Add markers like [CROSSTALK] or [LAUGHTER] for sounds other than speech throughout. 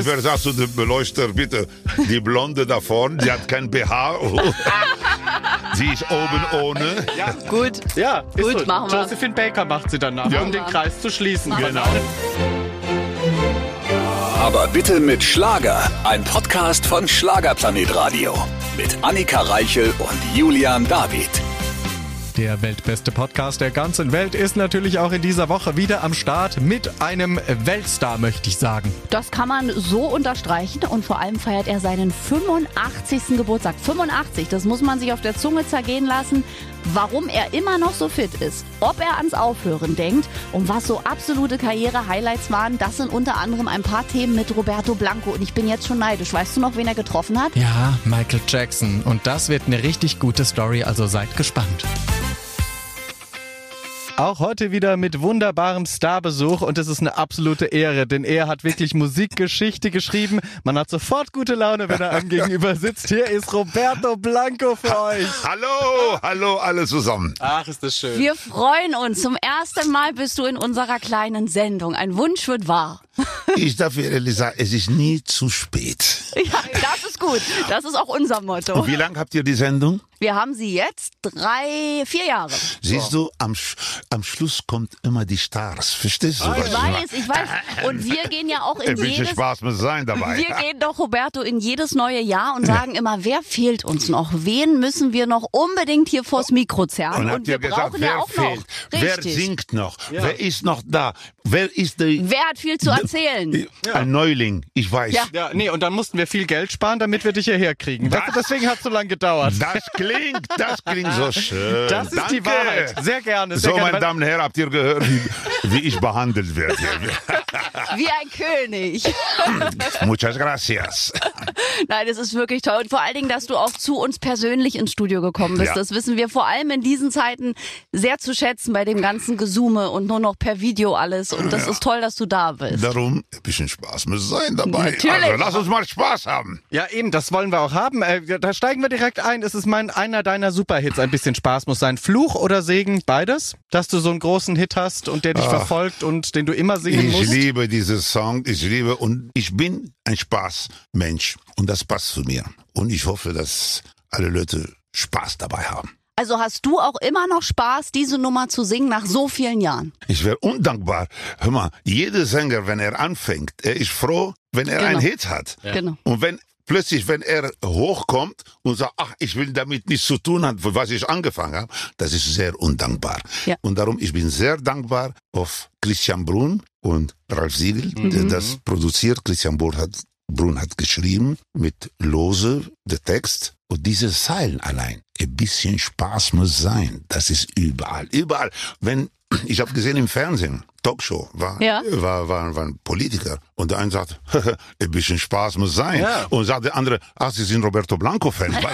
Ich werde sagen zu dem Beleuchter, bitte, die Blonde da vorne, die hat kein BH. sie [LAUGHS] ist oben ohne. Ja, Gut. ja ist Gut, so. machen wir. Josephine Baker macht sie danach, Ja. um den Kreis zu schließen. Machen Genau. Aber bitte mit Schlager. Ein Podcast von Schlagerplanet Radio. Mit Annika Reichel und Julian David. Der weltbeste Podcast der ganzen Welt ist natürlich auch in dieser Woche wieder am Start mit einem Weltstar, möchte ich sagen. Das kann man so unterstreichen und vor allem feiert er seinen 85. Geburtstag. 85, das muss man sich auf der Zunge zergehen lassen. Warum er immer noch so fit ist, ob er ans Aufhören denkt und was so absolute Karriere-Highlights waren, das sind unter anderem ein paar Themen mit Roberto Blanco. Und ich bin jetzt schon neidisch. Weißt du noch, wen er getroffen hat? Ja, Michael Jackson. Und das wird eine richtig gute Story, also seid gespannt. Auch heute wieder mit wunderbarem Starbesuch und es ist eine absolute Ehre, denn er hat wirklich Musikgeschichte geschrieben. Man hat sofort gute Laune, wenn er einem gegenüber sitzt. Hier ist Roberto Blanco für euch. Hallo, hallo alle zusammen. Ach, ist das schön. Wir freuen uns. Zum ersten Mal bist du in unserer kleinen Sendung. Ein Wunsch wird wahr. Ich darf ehrlich sagen, es ist nie zu spät. Ja, das ist gut. Das ist auch unser Motto. Und wie lange habt ihr die Sendung? Wir haben sie jetzt drei, vier Jahre. Siehst du, am, am Schluss kommt immer die Stars. Verstehst du? was Ich weiß, ich weiß. Und wir gehen ja auch in Ein bisschen jedes. Spaß muss sein dabei. Wir gehen doch, Roberto, in jedes neue Jahr und sagen immer, wer fehlt uns noch? Wen müssen wir noch unbedingt hier vors Mikro zerren? Und Und, habt wir ihr gesagt, brauchen wer ja auch fehlt? noch. Wer Richtig. singt noch? Wer ist noch da? Wer ist der, Wer hat viel zu erzählen? ein Neuling? Ich weiß. Ja. Ja, nee, und dann mussten wir viel Geld sparen, damit wir dich hierher kriegen. Du, deswegen hat es so lange gedauert. Das klingt, das klingt so [LAUGHS] schön. Das ist Danke. die Wahrheit. Sehr gerne. Sehr So, gerne. meine Damen und Herren, habt ihr gehört, wie, wie ich behandelt werde? [LAUGHS] Wie ein König. [LAUGHS] Muchas gracias. Nein, es ist wirklich toll. Und vor allen Dingen, dass du auch zu uns persönlich ins Studio gekommen bist. Ja. Das wissen wir vor allem in diesen Zeiten sehr zu schätzen bei dem ganzen Gesume und nur noch per Video alles. Und das ist toll, dass du da bist. Darum, ein bisschen Spaß muss sein dabei. Natürlich. Also, lass uns mal Spaß haben. Ja, eben, das wollen wir auch haben. Äh, da steigen wir direkt ein. Es ist mein, einer deiner Superhits. Ein bisschen Spaß muss sein. Fluch oder Segen, beides? Dass du so einen großen Hit hast und der dich verfolgt und den du immer singen Ich musst? liebe diesen Song, ich liebe und ich bin ein Spaßmensch und das passt zu mir. Und ich hoffe, dass alle Leute Spaß dabei haben. Also hast du auch immer noch Spaß, diese Nummer zu singen nach so vielen Jahren? Ich wäre undankbar. Hör mal, jeder Sänger, wenn er anfängt, er ist froh, wenn er Genau. einen Hit hat. Genau. Und wenn plötzlich, wenn er hochkommt und sagt, ach, ich will damit nichts zu tun haben, was ich angefangen habe, das ist sehr undankbar. Ja. Und darum, ich bin sehr dankbar auf Christian Brun und Ralf Siegel, der das produziert. Christian Brun hat, Brun hat geschrieben mit Lose, der Text. Und diese Zeilen allein, ein bisschen Spaß muss sein. Das ist überall, überall. Wenn, ich habe gesehen im Fernsehen, Talkshow, war, Ja. war, war, war ein Politiker. Und der eine sagt, [LAUGHS] ein bisschen Spaß muss sein. Ja. Und sagt der andere, ach, Sie sind Roberto Blanco-Fan. [LAUGHS]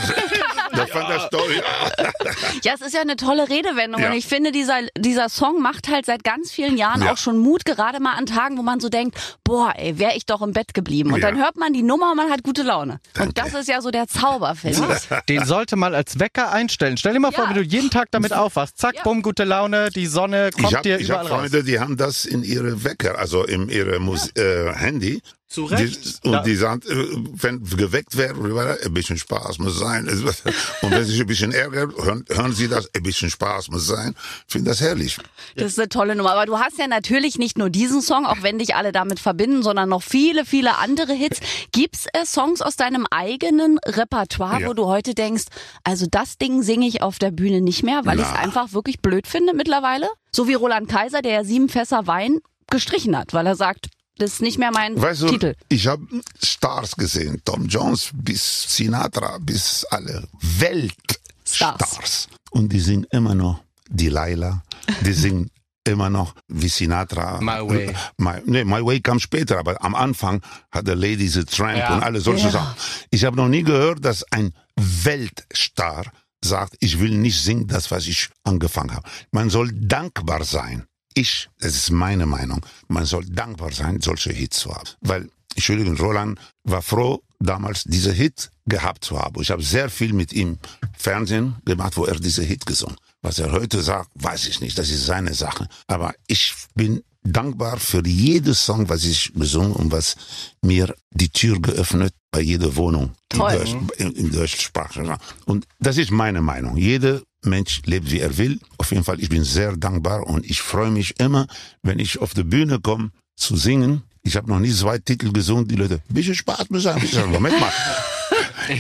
Das fand das toll. [LAUGHS] Ja, es ist ja eine tolle Redewendung Ja. und ich finde, dieser, dieser Song macht halt seit ganz vielen Jahren Ja. auch schon Mut, gerade mal an Tagen, wo man so denkt, boah, ey, wäre ich doch im Bett geblieben. Und Ja. dann hört man die Nummer und man hat gute Laune. Und das ist ja so der Zauber, finde ich. [LAUGHS] Den sollte mal als Wecker einstellen. Stell dir mal vor, wie du jeden Tag damit aufwachst. Zack, bumm, gute Laune, die Sonne kommt Ich habe dir ich überall hab raus. Freunde, die haben das in ihre Wecker, also in ihre Mus äh, Handy. Zu Recht. Die, und die sagen, äh, wenn geweckt werden, ein bisschen Spaß muss sein. Und wenn sie sich ein bisschen ärgern, hören, hören sie das, ein bisschen Spaß muss sein. Ich finde das herrlich. Das ist eine tolle Nummer. Aber du hast ja natürlich nicht nur diesen Song, auch wenn dich alle damit verbinden, sondern noch viele, viele andere Hits. Gibt's äh, Songs aus deinem eigenen Repertoire, Ja. wo du heute denkst, also das Ding singe ich auf der Bühne nicht mehr, weil ich es einfach wirklich blöd finde mittlerweile? So wie Roland Kaiser, der ja sieben Fässer Wein gestrichen hat, weil er sagt, das ist nicht mehr mein Weißt du, Titel. ich habe Stars gesehen, Tom Jones bis Sinatra, bis alle Weltstars. Stars. Und die singen immer noch Delilah, die [LAUGHS] singen immer noch wie Sinatra. My Way. My, nee, My Way kam später, aber am Anfang hat der Lady the Tramp Ja. und alle solche Ja. Sachen. Ich habe noch nie gehört, dass ein Weltstar sagt, ich will nicht singen, das, was ich angefangen habe. Man soll dankbar sein. Ich, das ist meine Meinung, man soll dankbar sein, solche Hits zu haben. Weil, Entschuldigung, Roland war froh, damals diese Hit gehabt zu haben. Ich habe sehr viel mit ihm Fernsehen gemacht, wo er diese Hit gesungen. Was er heute sagt, weiß ich nicht, das ist seine Sache. Aber ich bin dankbar für jedes Song, was ich gesungen und was mir die Tür geöffnet bei jeder Wohnung Toll. in, Deutsch, in, in Deutschsprache. Und das ist meine Meinung. Jeder Mensch lebt, wie er will. Auf jeden Fall, ich bin sehr dankbar und ich freue mich immer, wenn ich auf die Bühne komme, zu singen. Ich habe noch nie zwei Titel gesungen. Die Leute, bisschen Spaß muss sein. Ich sage, Moment mal. [LAUGHS]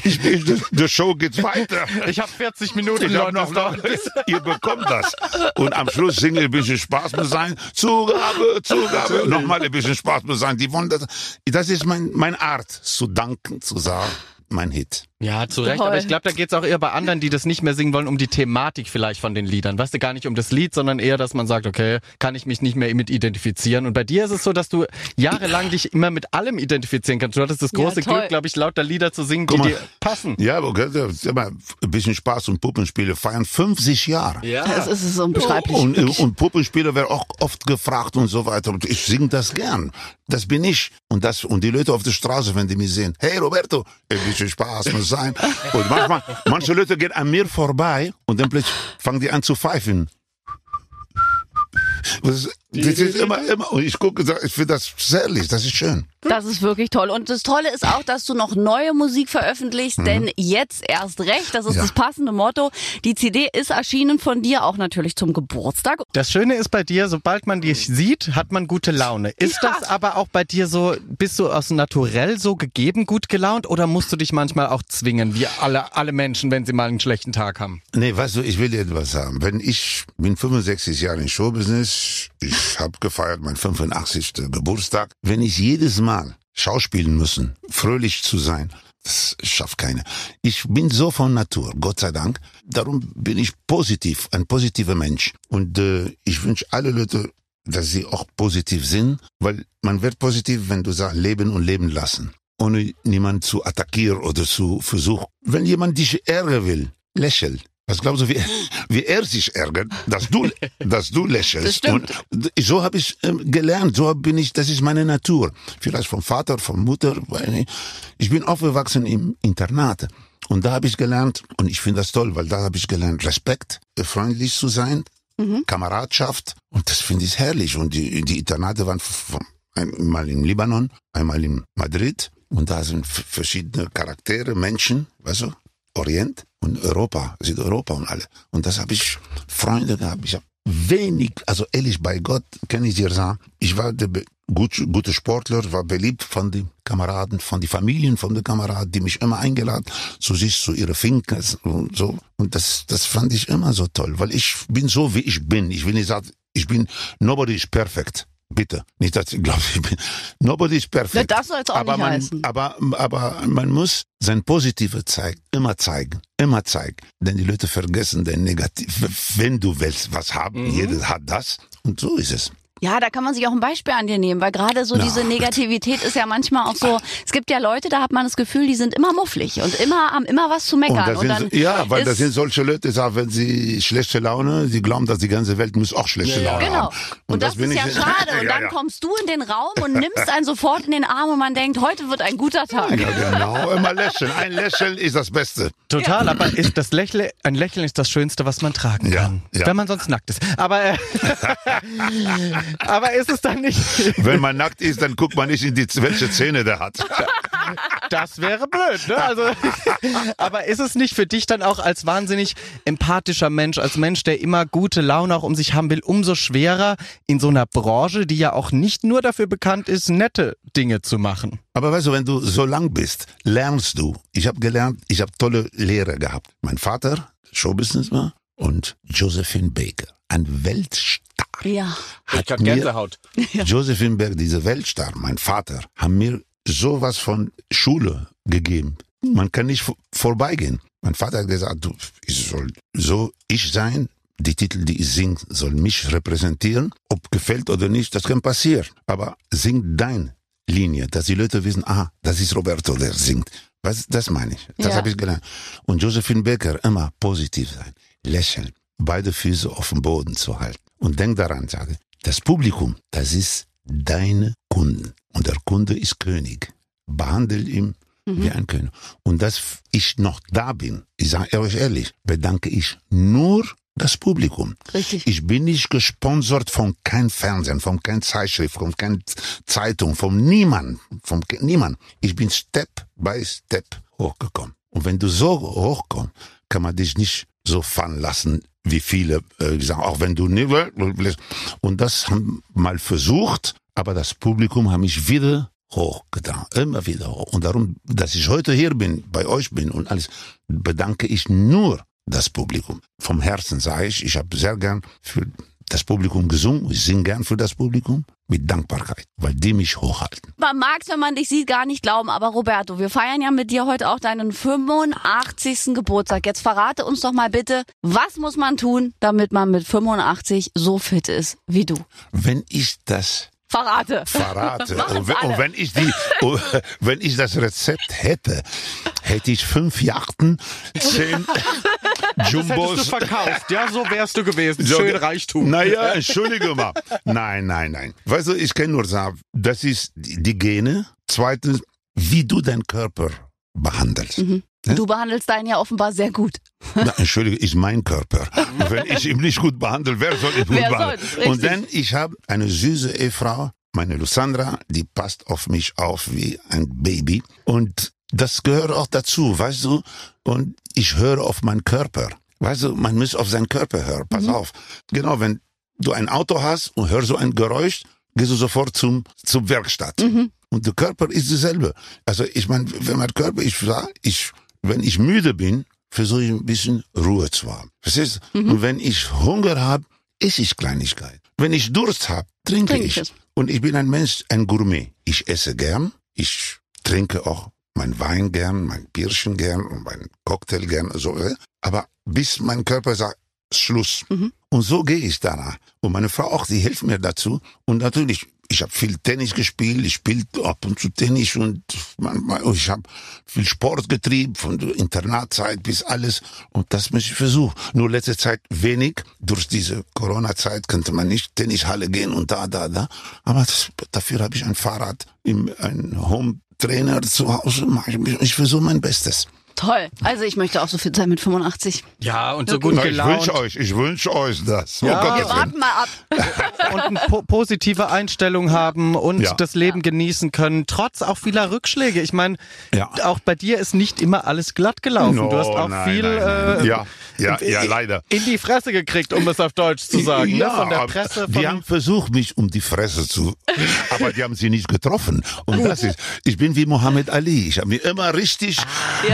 Ich bin, die, Show geht weiter. Ich habe 40 Minuten Ich hab noch. noch, ihr bekommt das. Und am Schluss singe ich ein bisschen Spaß muss sein. Zugabe, Zugabe. Nochmal ein bisschen Spaß muss sein. Die wollen das. Das ist mein, meine Art, zu danken, zu sagen, mein Hit. Ja, zu Recht. Toll. Aber ich glaube, da geht's auch eher bei anderen, die das nicht mehr singen wollen, um die Thematik vielleicht von den Liedern. Weißt du, gar nicht um das Lied, sondern eher, dass man sagt, okay, kann ich mich nicht mehr mit identifizieren. Und bei dir ist es so, dass du jahrelang dich immer mit allem identifizieren kannst. Du hattest das Ja, große toll. Glück, glaube ich, lauter Lieder zu singen, die Guck mal. dir passen. Ja, aber gell, das ist immer ein bisschen Spaß und Puppenspiele feiern 50 Jahre. Ja. Das ist es unbeschreiblich. Und, und Puppenspieler werden auch oft gefragt und so weiter. Und ich singe das gern. Das bin ich. Und das, und die Leute auf der Straße, wenn die mich sehen, hey Roberto, ein bisschen Spaß muss sein. Und manchmal, manche Leute gehen an mir vorbei und dann plötzlich fangen die an zu pfeifen. Das, das ist immer, immer, und ich gucke, ich finde das herrlich, das ist schön. Das ist wirklich toll. Und das Tolle ist auch, dass du noch neue Musik veröffentlichst, denn jetzt erst recht, das ist Mhm. Ja. das passende Motto. Die CD ist erschienen von dir auch natürlich zum Geburtstag. Das Schöne ist bei dir, sobald man dich sieht, hat man gute Laune. Ist Ja. das aber auch bei dir so, bist du aus Naturell so gegeben gut gelaunt oder musst du dich manchmal auch zwingen, wie alle, alle Menschen, wenn sie mal einen schlechten Tag haben? Nee, weißt du, ich will dir etwas sagen. Wenn ich bin 65 Jahre in Showbusiness, ich habe gefeiert mein 85. Geburtstag. Wenn ich jedes Mal schauspielen müssen, fröhlich zu sein, das schafft keiner. Ich bin so von Natur, Gott sei Dank. Darum bin ich positiv, ein positiver Mensch. Und äh, ich wünsche alle Leute, dass sie auch positiv sind, weil man wird positiv, wenn du sagst, leben und leben lassen. Ohne niemand zu attackieren oder zu versuchen. Wenn jemand dich ärgern will, lächel. Was glaubst du, wie, wie er sich ärgert, dass du, [LAUGHS] dass du lächelst? Das. Und so habe ich ähm, gelernt, so bin ich, das ist meine Natur. Vielleicht vom Vater, von Mutter. Ich bin aufgewachsen im Internat. Und da habe ich gelernt, und ich finde das toll, weil da habe ich gelernt, Respekt, äh, freundlich zu sein, Kameradschaft. Und das finde ich herrlich. Und die, die Internate waren einmal im Libanon, einmal in Madrid. Und da sind verschiedene Charaktere, Menschen, weißt du, Orient und Europa, Südeuropa und alle. Und das habe ich Freunde gehabt. Ich habe wenig, also ehrlich bei Gott kann ich dir sagen, ich war der gut, gute Sportler, war beliebt von den Kameraden, von den Familien von den Kameraden, die mich immer eingeladen zu sich, zu ihre Finkers und so. Und das, das fand ich immer so toll, weil ich bin so, wie ich bin. Ich will nicht sagen, ich bin, nobody is perfect. Bitte. Nicht, dass ich glaube, ich bin, nobody is perfect. Ja, das soll's auch aber nicht man, heißen. Aber, aber man muss sein Positive zeigen, immer zeigen, immer zeigen. Denn die Leute vergessen den Negativ. Wenn du willst was haben, jeder hat das. Und so ist es. Ja, da kann man sich auch ein Beispiel an dir nehmen, weil gerade so Na, diese Negativität ist ja manchmal auch so, es gibt ja Leute, da hat man das Gefühl, die sind immer mufflig und immer haben immer was zu Und meckern. das sind, dann so- ja, weil das sind solche Leute, die sagen, wenn sie schlechte Laune, sie glauben, dass die ganze Welt muss auch schlechte Laune Genau. haben. Und, das, bin ist ja ich- schade. [LAUGHS] Und Ja, dann ja. kommst du in den Raum und [LAUGHS] nimmst einen sofort in den Arm und man denkt, heute wird ein guter Tag. Ja, genau. Immer lächeln. Ein Lächeln ist das Beste. Total, aber ist das Lächeln, ein Lächeln ist das Schönste, was man tragen Ja, kann. ja. Wenn man sonst nackt ist. Aber, äh, [LAUGHS] aber ist es dann nicht, Wenn man nackt ist, dann guckt man nicht in die, welche Zähne der hat. das wäre blöd, ne? Also, [LAUGHS] aber ist es nicht für dich dann auch als wahnsinnig empathischer Mensch, als Mensch, der immer gute Laune auch um sich haben will, umso schwerer in so einer Branche, die ja auch nicht nur dafür bekannt ist, nette Dinge zu machen? Aber weißt du, wenn du so lang bist, lernst du. Ich habe gelernt, ich habe tolle Lehrer gehabt. Mein Vater, Showbusiness war, und Josephine Baker, ein Weltstar. Ja. Hat mir, [LAUGHS] Josephine Baker, dieser Weltstar, mein Vater, haben mir sowas von Schule gegeben. Man kann nicht vor- vorbeigehen. Mein Vater hat gesagt, du, ich soll so ich sein. Die Titel, die ich sing, soll mich repräsentieren. Ob gefällt oder nicht, das kann passieren. Aber sing dein Linie, dass die Leute wissen, ah, das ist Roberto, der singt. Was, das meine ich. Das Ja. habe ich gelernt. Und Josephine Becker, immer positiv sein, lächeln, beide Füße auf dem Boden zu halten. Und denk daran, sage, das Publikum, das ist deine Kunden. Und der Kunde ist König. Behandle ihn wie ein König. Und dass ich noch da bin, ich sage euch ehrlich, bedanke ich nur das Publikum. Richtig. Ich bin nicht gesponsert von kein Fernsehen, von kein Zeitschrift, von kein Zeitung, von niemand, von niemand. Ich bin Step by Step hochgekommen. Und wenn du so hochkommst, kann man dich nicht so fallen lassen, wie viele äh, sagen, auch wenn du nicht und das haben mal versucht, aber das Publikum hat mich wieder hochgetan, immer wieder hoch. Und darum, dass ich heute hier bin, bei euch bin und alles, bedanke ich nur das Publikum. Vom Herzen sage ich, ich habe sehr gern für das Publikum gesungen, ich singe gern für das Publikum mit Dankbarkeit, weil die mich hochhalten. Man mag es, wenn man dich sieht, gar nicht glauben. Aber Roberto, wir feiern ja mit dir heute auch deinen 85. Geburtstag. Jetzt verrate uns doch mal bitte, was muss man tun, damit man mit 85 so fit ist wie du? Wenn ich das Verrate. verrate. [LAUGHS] Und, wenn, und wenn ich die, [LAUGHS] wenn ich das Rezept hätte, hätte ich fünf Yachten, zehn [LAUGHS] Das hättest du Jumbos. verkauft, ja, so wärst du gewesen. Schön Reichtum. Naja, entschuldige mal. Nein, nein, nein. Weißt du, ich kann nur sagen, das ist die Gene. Zweitens, wie du deinen Körper behandelst. Du behandelst deinen ja offenbar sehr gut. Na, entschuldige, ist mein Körper. Wenn ich ihn nicht gut behandle, wer soll ihn gut Wer behandeln? Und dann, ich habe eine süße Ehefrau, meine Lussandra, die passt auf mich auf wie ein Baby. Und das gehört auch dazu, weißt du? Und ich höre auf meinen Körper. Weißt du, man muss auf seinen Körper hören. Pass Mhm. auf. Genau, wenn du ein Auto hast und hörst so ein Geräusch, gehst du sofort zum, zum Werkstatt. Mhm. Und der Körper ist dasselbe. Also ich meine, wenn mein Körper, ich sag, ich, wenn ich müde bin, versuche ich ein bisschen Ruhe zu haben. Verstehst du? Mhm. Und wenn ich Hunger habe, esse ich Kleinigkeit. Wenn ich Durst habe, trinke Trink ich. Und ich bin ein Mensch, ein Gourmet. Ich esse gern, ich trinke auch mein Wein gern, mein Bierchen gern und mein Cocktail gern. So, äh. aber bis mein Körper sagt, Schluss. Mhm. Und so gehe ich danach. Und meine Frau auch, die hilft mir dazu. Und natürlich, ich habe viel Tennis gespielt, ich spiele ab und zu Tennis und manchmal, ich habe viel Sport getrieben, von der Internatzeit bis alles. Und das muss ich versuchen. Nur letzte Zeit wenig. Durch diese Corona-Zeit könnte man nicht Tennishalle gehen und da, da, da. Aber das, dafür habe ich ein Fahrrad, im, ein Home-Trainer zu Hause. Ich, ich versuche mein Bestes. Toll. Also ich möchte auch so fit sein mit 85. Ja, und so gut Na, ich gelaunt. wünsche euch, ich wünsche euch das. Ja. Oh Wir warten mal ab. [LAUGHS] und eine po positive Einstellung haben und Ja. das Leben genießen können, trotz auch vieler Rückschläge. Ich meine, Ja. auch bei dir ist nicht immer alles glatt gelaufen. No, du hast auch nein, viel nein, nein. Äh, Ja, ja, ja, leider. in die Fresse gekriegt, um es auf Deutsch zu sagen. ja, ne? Von der Presse, die von haben versucht, mich um die Fresse zu, [LAUGHS] aber die haben sie nicht getroffen. Und das ist, ich bin wie Muhammad Ali. Ich habe mich immer richtig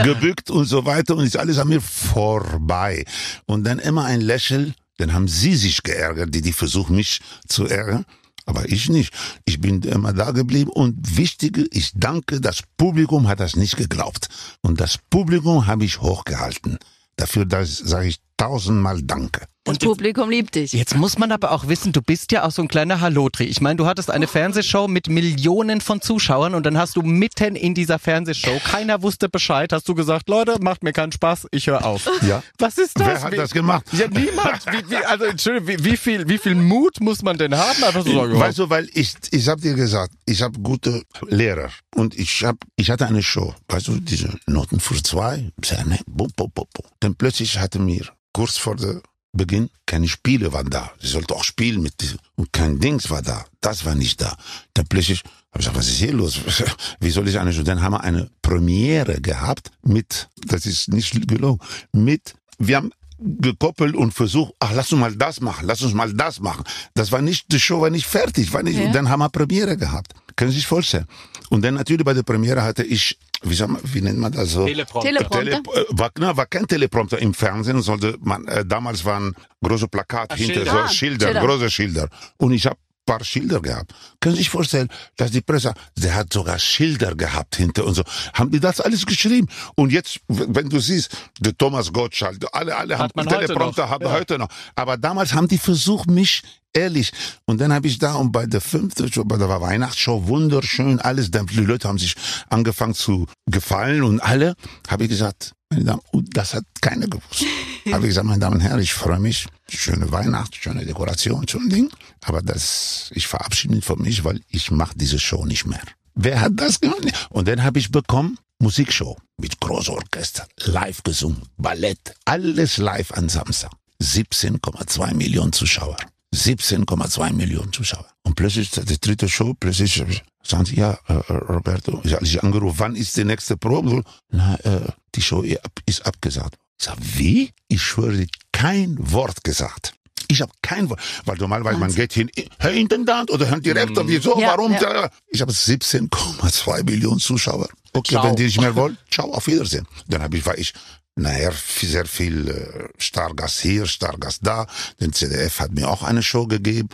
gebückt und so weiter und ist alles an mir vorbei. Und dann immer ein Lächeln, dann haben sie sich geärgert, die, die versuchen mich zu ärgern. Aber ich nicht. Ich bin immer da geblieben und wichtige, ich danke, das Publikum hat das nicht geglaubt. Und das Publikum habe ich hochgehalten. Dafür sage ich tausendmal Danke. Das Publikum liebt dich. Jetzt muss man aber auch wissen, du bist ja auch so ein kleiner Hallotri. Ich meine, du hattest eine Fernsehshow mit Millionen von Zuschauern und dann hast du mitten in dieser Fernsehshow, keiner wusste Bescheid, hast du gesagt, Leute, macht mir keinen Spaß, ich höre auf. Ja. Was ist das? Wer hat Wie- das gemacht? Ja, niemand. Wie, wie, also, Entschuldigung, wie, wie, viel, wie viel Mut muss man denn haben? Einfach so sagen, Weißt du, weil ich, ich hab dir gesagt, ich habe gute Lehrer und ich hab, ich hatte eine Show, weißt du, diese Noten für zwei, sehr nett, bum, bum, bum, bum. Dann plötzlich hatte mir kurz vor der Beginn keine Spiele waren da. Sie sollte auch spielen mit diesem und kein Dings war da. Das war nicht da. Dann plötzlich habe ich gesagt, was ist hier los? [LAUGHS] Wie soll ich eine? Dann haben wir eine Premiere gehabt mit, das ist nicht gelogen, mit, wir haben gekoppelt und versucht, ach, lass uns mal das machen, lass uns mal das machen. Das war nicht, die Show war nicht fertig, war nicht, Ja. dann haben wir Premiere gehabt. Können Sie sich vorstellen? Und dann natürlich bei der Premiere hatte ich, wie, man, wie nennt man das so? Teleprompter. Teleprompter. Tele, äh, war, na, war kein Teleprompter im Fernsehen, sollte man, äh, damals waren große Plakate hinter, Schilder. so Schilder, Schilder. große Schilder. Und ich habe paar Schilder gehabt. Können Sie sich vorstellen, dass die Presse, der hat sogar Schilder gehabt hinter und so. Haben die das alles geschrieben? Und jetzt, wenn du siehst, der Thomas Gottschalk, alle, alle haben man heute Teleprompter, haben Ja. heute noch. Aber damals haben die versucht, mich ehrlich. Und dann habe ich da und bei der fünften Show, bei der Weihnachtsshow, wunderschön, alles. Dann die Leute haben sich angefangen zu gefallen und alle, habe ich gesagt, meine Damen, und das hat keiner gewusst. [LAUGHS] habe ich gesagt, meine Damen und Herren, ich freue mich. Schöne Weihnacht, schöne Dekoration, schon Ding. Aber das, ich verabschiede mich von mich, weil ich mache diese Show nicht mehr. Wer hat das gemacht? Und dann habe ich bekommen Musikshow mit großem Orchester, live gesungen, Ballett, alles live an Samstag. 17,2 Millionen Zuschauer. 17,2 Millionen Zuschauer. Und plötzlich, die dritte Show, plötzlich sagen sie, ja, äh, Roberto, ich habe dich angerufen, wann ist die nächste Probe? Na, äh, die Show ist abgesagt. Ich sag, wie? Ich schwöre, kein Wort gesagt. Ich habe kein Wort, weil normalerweise man geht hin, Herr Intendant oder Herr Direktor, wieso, Ja, warum? ja. Ich habe 17,2 Millionen Zuschauer. Okay, Ciao. wenn die nicht mehr wollen, ciao, auf Wiedersehen. Dann habe ich, war ich nachher sehr viel äh, Stargast hier, Stargast da. Den CDF hat mir auch eine Show gegeben.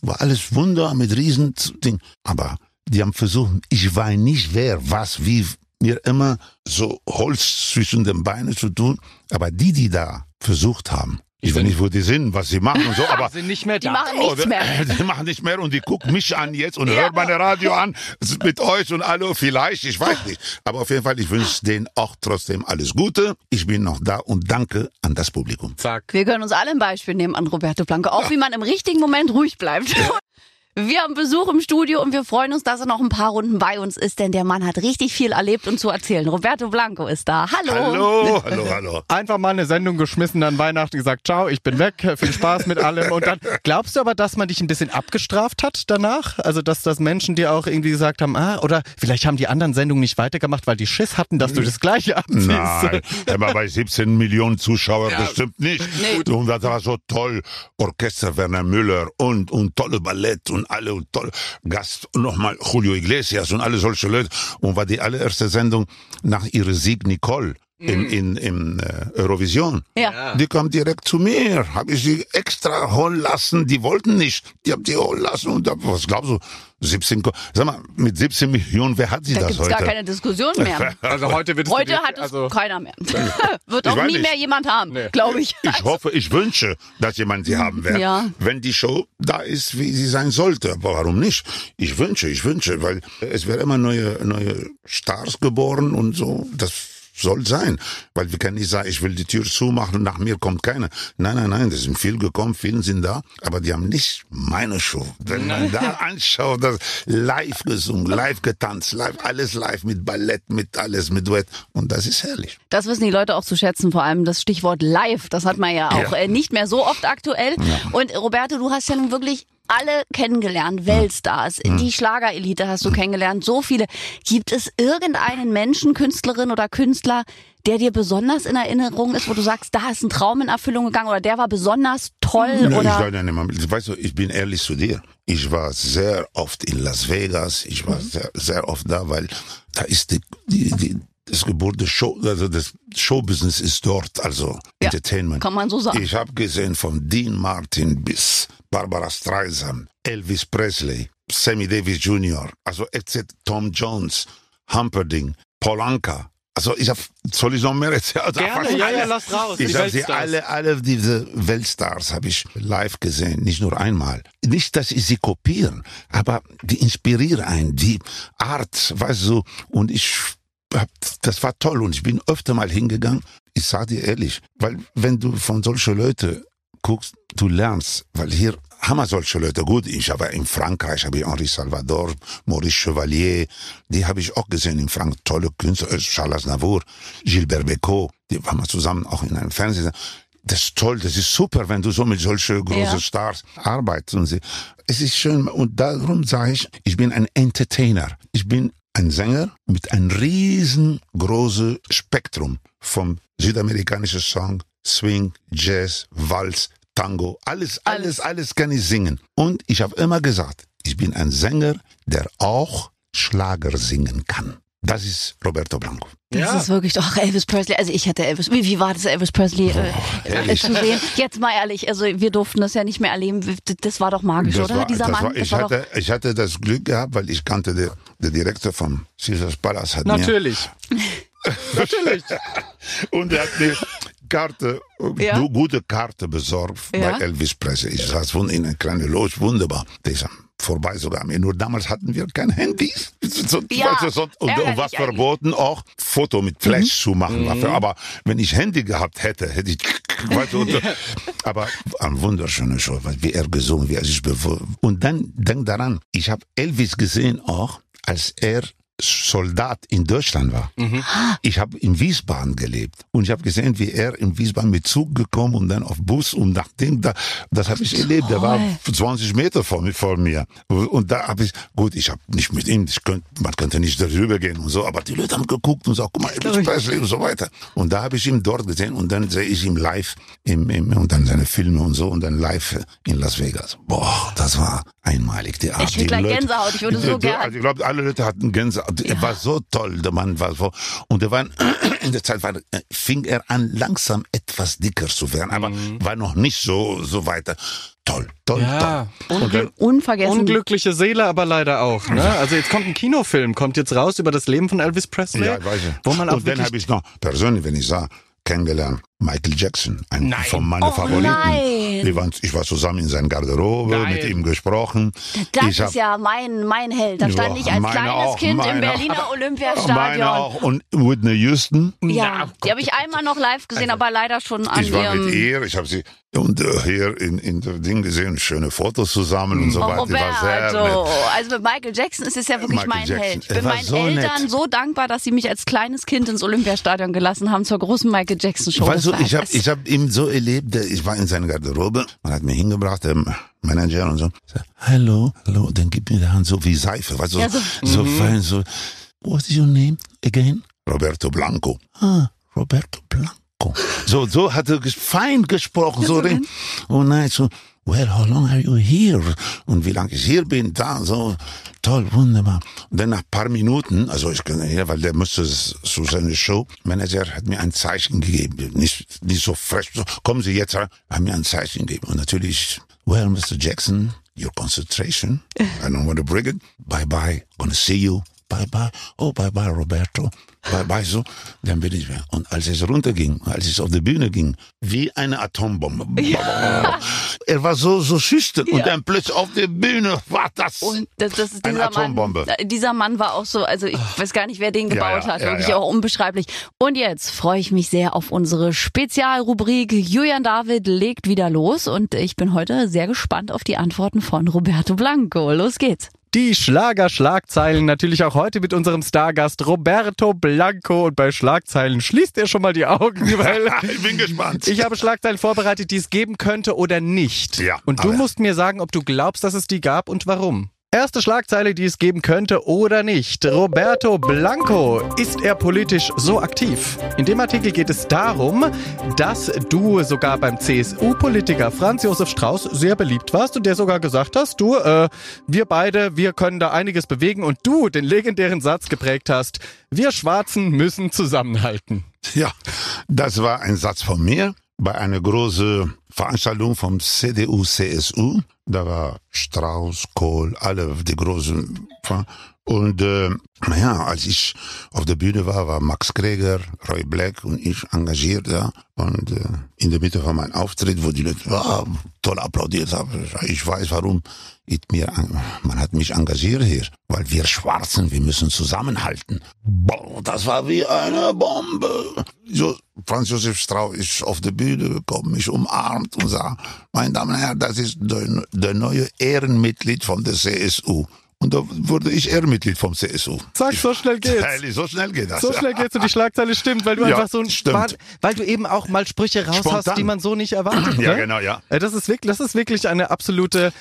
War alles Wunder mit riesen Ding. Aber die haben versucht, ich war nicht wer, was, wie, mir immer so Holz zwischen den Beinen zu tun. Aber die, die da versucht haben, ich weiß nicht, wo die sind, was sie machen und so, [LAUGHS] aber sind nicht mehr Die da. machen nichts mehr. [LAUGHS] die machen nicht mehr und die gucken mich an jetzt und hören meine Radio an mit euch und alle vielleicht, ich weiß nicht. Aber auf jeden Fall, ich wünsche denen auch trotzdem alles Gute. Ich bin noch da und danke an das Publikum. Zack. Wir können uns alle ein Beispiel nehmen an Roberto Blanco, auch wie man im richtigen Moment ruhig bleibt. [LAUGHS] Wir haben Besuch im Studio und wir freuen uns, dass er noch ein paar Runden bei uns ist, denn der Mann hat richtig viel erlebt und zu erzählen. Roberto Blanco ist da. Hallo. Hallo, [LAUGHS] hallo, hallo. Einfach mal eine Sendung geschmissen an Weihnachten, gesagt, ciao, ich bin weg, [LAUGHS] viel Spaß mit allem. Und dann glaubst du aber, dass man dich ein bisschen abgestraft hat danach? Also, dass das Menschen dir auch irgendwie gesagt haben, ah, oder vielleicht haben die anderen Sendungen nicht weitergemacht, weil die Schiss hatten, dass du das Gleiche abziehst. Nein, [LAUGHS] aber bei 17 Millionen Zuschauern bestimmt nicht. Nee. Und das war so toll. Orchester Werner Müller und, und tolle Ballett und alle und toll. Gast nochmal Julio Iglesias und alle solche Leute. Und war die allererste Sendung nach ihrem Sieg Nicole in, in, in äh, Eurovision. Ja. Die kam direkt zu mir, habe ich sie extra holen lassen. Die wollten nicht, die haben die holen lassen. Und da, was glaubst du, 17, Ko- sag mal, mit 17 Millionen, wer hat sie Da das gibt's heute? gar keine Diskussion mehr. [LAUGHS] Also heute wird es Heute dir- hat es also, keiner mehr. [LAUGHS] Wird auch nie nicht. mehr jemand haben, Nee. glaube ich. Ich hoffe, ich wünsche, dass jemand sie haben wird. Ja. Wenn die Show da ist, wie sie sein sollte. Aber warum nicht? Ich wünsche, ich wünsche, weil es werden immer neue, neue Stars geboren und so. Das soll sein. Weil wir können nicht sagen, ich will die Tür zumachen und nach mir kommt keiner. Nein, nein, nein, das sind viel gekommen, viele sind da, aber die haben nicht meine Show. Wenn man da [LAUGHS] anschaut, das live gesungen, live getanzt, live, alles live mit Ballett, mit alles, mit Duett. Und das ist herrlich. Das wissen die Leute auch zu schätzen, vor allem das Stichwort live. Das hat man ja auch Ja. Äh, nicht mehr so oft aktuell. Und Roberto, du hast ja nun wirklich alle kennengelernt, Weltstars, die Schlagerelite hast du kennengelernt, so viele. Gibt es irgendeinen Menschen, Künstlerin oder Künstler, der dir besonders in Erinnerung ist, wo du sagst, da ist ein Traum in Erfüllung gegangen oder der war besonders toll Nein, ich oder weiß nicht mal. Weißt du, ich bin ehrlich zu dir. Ich war sehr oft in Las Vegas. Ich war Mhm. sehr, sehr oft da, weil da ist die, die, die das Geburt des Show, also das Showbusiness ist dort, also Ja, Entertainment. kann man so sagen. Ich habe gesehen von Dean Martin bis Barbara Streisand, Elvis Presley, Sammy Davis Jr., also etc. Tom Jones, Humperdinck, Polanka. Also ich habe, soll ich noch mehr erzählen? Also Gerne, ja, alle. ja, lass raus, Ich habe sie alle, alle diese Weltstars habe ich live gesehen, nicht nur einmal. Nicht, dass ich sie kopieren, aber die inspirieren einen, die Art, weißt du, und ich das war toll und ich bin öfter mal hingegangen. Ich sag dir ehrlich, weil wenn du von solchen Leuten guckst, du lernst, weil hier haben wir solche Leute. Gut, ich habe in Frankreich habe ich Henri Salvador, Maurice Chevalier, die habe ich auch gesehen in Frankreich, tolle Künstler, äh, Charles Navour, Gilbert Bécaud, die waren wir zusammen auch in einem Fernsehen. Das ist toll, das ist super, wenn du so mit solchen großen Ja. Stars arbeitest. Und sie. Es ist schön und darum sage ich, ich bin ein Entertainer. Ich bin ein Sänger mit einem riesengroßen Spektrum vom südamerikanischen Song, Swing, Jazz, Walz, Tango, alles, alles, alles kann ich singen. Und ich habe immer gesagt, ich bin ein Sänger, der auch Schlager singen kann. Das ist Roberto Blanco. Das Ja. ist wirklich doch Elvis Presley. Also ich hatte Elvis. Wie, wie war das Elvis Presley äh, äh, zu sehen? Jetzt mal ehrlich, also wir durften das ja nicht mehr erleben. Das war doch magisch, Das oder? war, Dieser das Mann. war, ich, das war doch, hatte, ich hatte das Glück gehabt, weil ich kannte den, den Direktor vom Caesars Palace. Hat mir, Natürlich. [LAUGHS] Natürlich. Und er hat mir Karte, Ja. gute Karte besorgt Ja. bei Elvis Presley. Ich saß von in einer kleinen Loge, wunderbar. Der ist vorbei sogar. Nur damals hatten wir kein Handys. Ja, und, und war verboten auch Foto mit Flash zu machen. Für- Aber wenn ich Handy gehabt hätte, [LAUGHS] hätte ich, weißt du, so. aber eine wunderschöne Show, wie er gesungen, wie er sich bewo- Und dann denk daran, ich habe Elvis gesehen auch, als er Soldat in Deutschland war. Ich habe in Wiesbaden gelebt und ich habe gesehen, wie er in Wiesbaden mit Zug gekommen und dann auf Bus und nachdem da, das habe ich erlebt. Der war 20 Meter vor, mir- vor mir und da habe ich gut, ich habe nicht mit ihm, ich könnt, man könnte nicht darüber gehen und so, aber die Leute haben geguckt und so, guck mal, Elvis Presley und so weiter. Und da habe ich ihn dort gesehen und dann sehe ich ihn live im, im, und dann seine Filme und so und dann live in Las Vegas. Boah, das war einmalig. Die Art, Ich krieg die gleich Leute- Gänsehaut, ich würde so Die- die- gern- Also ich glaube, alle Leute hatten Gänsehaut. Er war so toll, der Mann war so. Und er war, [CLEARS THROAT] in der Zeit war, äh, fing er an, langsam etwas dicker zu werden, aber war noch nicht so, so weiter. Toll, toll, Ja, toll. Und dann, Unvergessen. Unglückliche Seele, aber leider auch. Ne? Also jetzt kommt ein Kinofilm, kommt jetzt raus über das Leben von Elvis Presley. ja, weiß ich. Wo man auch und dann habe ich noch persönlich, wenn ich sah, kennengelernt, Michael Jackson, ein Nein. von meinen Oh, Favoriten. nein. Wir waren, ich war zusammen in seiner Garderobe, Nein. mit ihm gesprochen. Das ich hab- ist ja mein, mein Held. Da stand Ja, ich als kleines auch, Kind im Berliner auch. Olympiastadion. Meine auch. Und Whitney Houston. Ja, die habe ich einmal noch live gesehen, aber leider schon an Ich war mit ihr, ich habe sie und äh, hier in, in der Ding gesehen, schöne Fotos zusammen und so Oh, weiter. Die war sehr Roberto, nett. also mit Michael Jackson ist es ja wirklich Michael mein Jackson. Held. Ich bin meinen so Eltern nett. so dankbar, dass sie mich als kleines Kind ins Olympiastadion gelassen haben zur großen Michael Jackson Show. Weißt war ich habe ich hab ihn so erlebt, ich war in seiner Garderobe, man hat mir hingebracht, der Manager und so. Hallo, hallo, dann gib mir die Hand so wie Seife, weißt du, Ja, so, so- so fein, so. What's your name again? Roberto Blanco. Ah, Roberto Blanco. So, so hat er fein gesprochen, so. ring- Und nein, so, well, how long are you here? Und wie lange ich hier bin, da, so, toll, wunderbar. Und dann nach paar Minuten, also ich kann hier, weil der musste zu seiner Show, Manager hat mir ein Zeichen gegeben, nicht, nicht so fresh, so, kommen Sie jetzt hat mir ein Zeichen gegeben. Und natürlich, well, Mr. Jackson, your concentration, I don't want to bring it, bye bye, gonna see you, bye bye, oh bye bye Roberto, bye so, dann bin ich weg. Und als es runterging, als es auf die Bühne ging, wie eine Atombombe. [LAUGHS] Er war so, so schüchtern und dann plötzlich auf der Bühne war das. Und das, das ist Eine Atombombe. Mann. Dieser Mann war auch so, also ich weiß gar nicht, wer den gebaut ja, hat. ja, Wirklich ja. auch unbeschreiblich. Und jetzt freue ich mich sehr auf unsere Spezialrubrik. Julian David legt wieder los und ich bin heute sehr gespannt auf die Antworten von Roberto Blanco. Los geht's. Die Schlager-Schlagzeilen natürlich auch heute mit unserem Stargast Roberto Blanco. Und bei Schlagzeilen schließt er schon mal die Augen, [LAUGHS] weil ich bin gespannt. ich habe Schlagzeilen vorbereitet, die es geben könnte oder nicht. Ja, und du musst mir sagen, ob du glaubst, dass es die gab und warum. Erste Schlagzeile, die es geben könnte oder nicht. Roberto Blanco. Ist er politisch so aktiv? In dem Artikel geht es darum, dass du sogar beim CSU-Politiker Franz Josef Strauß sehr beliebt warst und der sogar gesagt hast, du, äh, wir beide, wir können da einiges bewegen und du den legendären Satz geprägt hast, wir Schwarzen müssen zusammenhalten. Ja, das war ein Satz von mir bei einer großen Veranstaltung vom CDU, CSU. Da war Strauß, Kohl, alle die großen. Und äh, naja, als ich auf der Bühne war, war Max Kreger, Roy Black und ich engagiert da. Und äh, in der Mitte von meinem Auftritt, wo die Leute ah, toll applaudiert haben, ich weiß warum. Ich mir, man hat mich engagiert hier, weil wir Schwarzen, wir müssen zusammenhalten. Boah, das war wie eine Bombe. So, Franz Josef Strauß ist auf der Bühne gekommen, mich umarmt und sagt, meine Damen und Herren, das ist der, der neue Ehrenmitglied von der CSU. Und da wurde ich Ehrenmitglied vom CSU. Sag, so schnell [LAUGHS] geht's. Ehrlich, so schnell geht das. So schnell geht's und die Schlagzeile stimmt, weil du Ja, einfach so ein stimmt. Span- weil du eben auch mal Sprüche raushaust, die man so nicht erwartet. Ja, ne? genau, ja. Äh, Das ist wirklich, das ist wirklich eine absolute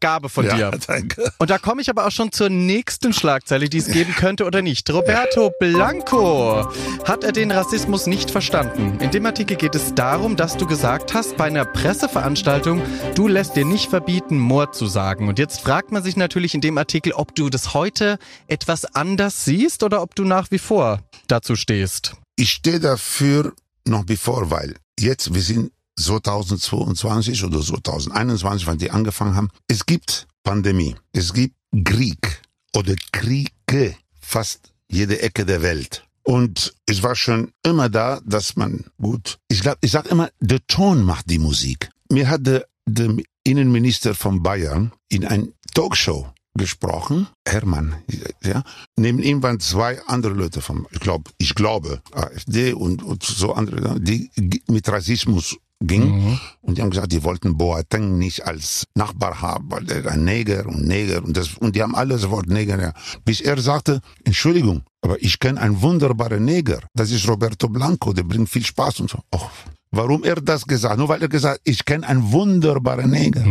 Gabe von Ja, dir. [LAUGHS] danke. Und da komme ich aber auch schon zur nächsten Schlagzeile, die es geben könnte oder nicht. Roberto Blanco. Hat er den Rassismus nicht verstanden? In dem Artikel geht es darum, dass du gesagt hast, bei einer Presseveranstaltung, du lässt dir nicht verbieten, Mord zu sagen. Und jetzt fragt man sich natürlich in dem Artikel, ob du das heute etwas anders siehst oder ob du nach wie vor dazu stehst. Ich stehe dafür noch bevor, weil jetzt, wir sind 2022 oder 2021, wann die angefangen haben. Es gibt Pandemie, es gibt Krieg oder Kriege, fast jede Ecke der Welt. Und es war schon immer da, dass man, gut, ich glaube, ich sag immer, der Ton macht die Musik. Mir hat der, der Innenminister von Bayern in ein Talkshow gesprochen, Hermann, ja. Neben ihm waren zwei andere Leute vom, ich glaube, ich glaube, AfD und, und so andere, die mit Rassismus ging. Und die haben gesagt, die wollten Boateng nicht als Nachbar haben, weil er ein Neger und Neger und das, und die haben alle das Wort Neger, ja. Bis er sagte, Entschuldigung, aber ich kenne einen wunderbaren Neger. Das ist Roberto Blanco, der bringt viel Spaß und so. Och, warum er das gesagt? Nur weil er gesagt, ich kenne einen wunderbaren Neger.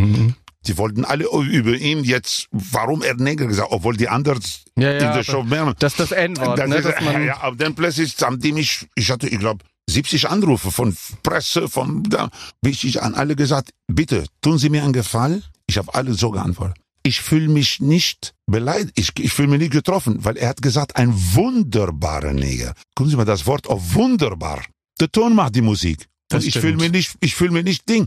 Die wollten alle über ihn jetzt, warum er Neger gesagt, obwohl die anderen Ja, ja, in der Show mehr. Das ist das N-Wort, ne? ja, aber dann plötzlich haben die mich, ich hatte, ich glaube, 70 Anrufe von Presse, von da, wichtig an alle gesagt, bitte, tun Sie mir einen Gefallen. Ich habe alle so geantwortet. Ich fühle mich nicht beleidigt, ich, ich fühle mich nicht getroffen, weil er hat gesagt, ein wunderbarer Neger. Gucken Sie mal das Wort auf wunderbar. Der Ton macht die Musik. Das und ich fühle mich nicht, ich fühle mich nicht Ding.